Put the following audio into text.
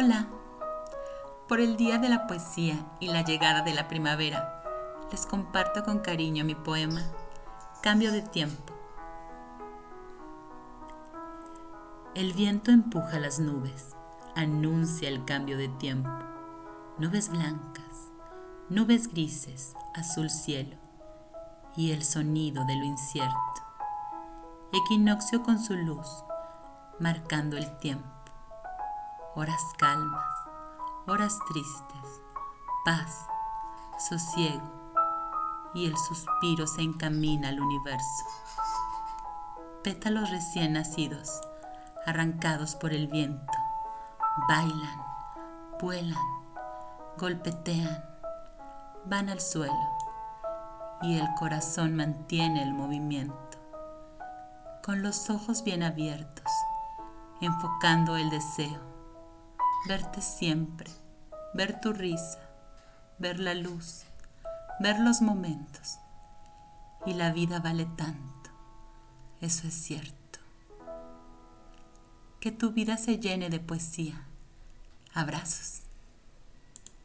Hola. Por el Día de la Poesía y la llegada de la primavera, les comparto con cariño mi poema Cambio de tiempo. El viento empuja las nubes, anuncia el cambio de tiempo. Nubes blancas, nubes grises, azul cielo y el sonido de lo incierto. Equinoccio con su luz, marcando el tiempo horas calmas, horas tristes, paz, sosiego, y el suspiro se encamina al universo. Pétalos recién nacidos, arrancados por el viento, bailan, vuelan, golpetean, van al suelo y el corazón mantiene el movimiento. Con los ojos bien abiertos, enfocando el deseo verte siempre, ver tu risa, ver la luz, ver los momentos. Y la vida vale tanto, eso es cierto. Que tu vida se llene de poesía. Abrazos.